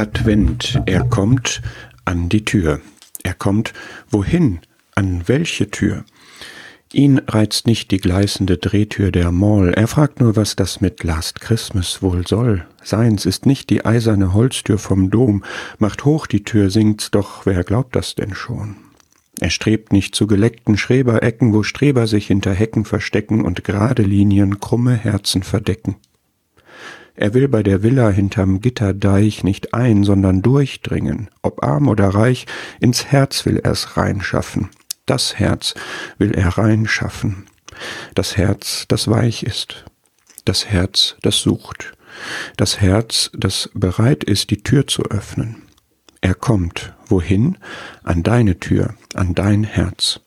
Advent, er kommt an die Tür. Er kommt wohin? An welche Tür? Ihn reizt nicht die gleißende Drehtür der Mall, er fragt nur, was das mit Last Christmas wohl soll. Seins ist nicht die eiserne Holztür vom Dom, macht hoch die Tür, singt's, doch wer glaubt das denn schon? Er strebt nicht zu geleckten Schreberecken, wo Streber sich hinter Hecken verstecken und gerade Linien krumme Herzen verdecken. Er will bei der Villa hinterm Gitterdeich nicht ein, sondern durchdringen. Ob arm oder reich, ins Herz will er's reinschaffen. Das Herz will er reinschaffen. Das Herz, das weich ist. Das Herz, das sucht. Das Herz, das bereit ist, die Tür zu öffnen. Er kommt. Wohin? An deine Tür, an dein Herz.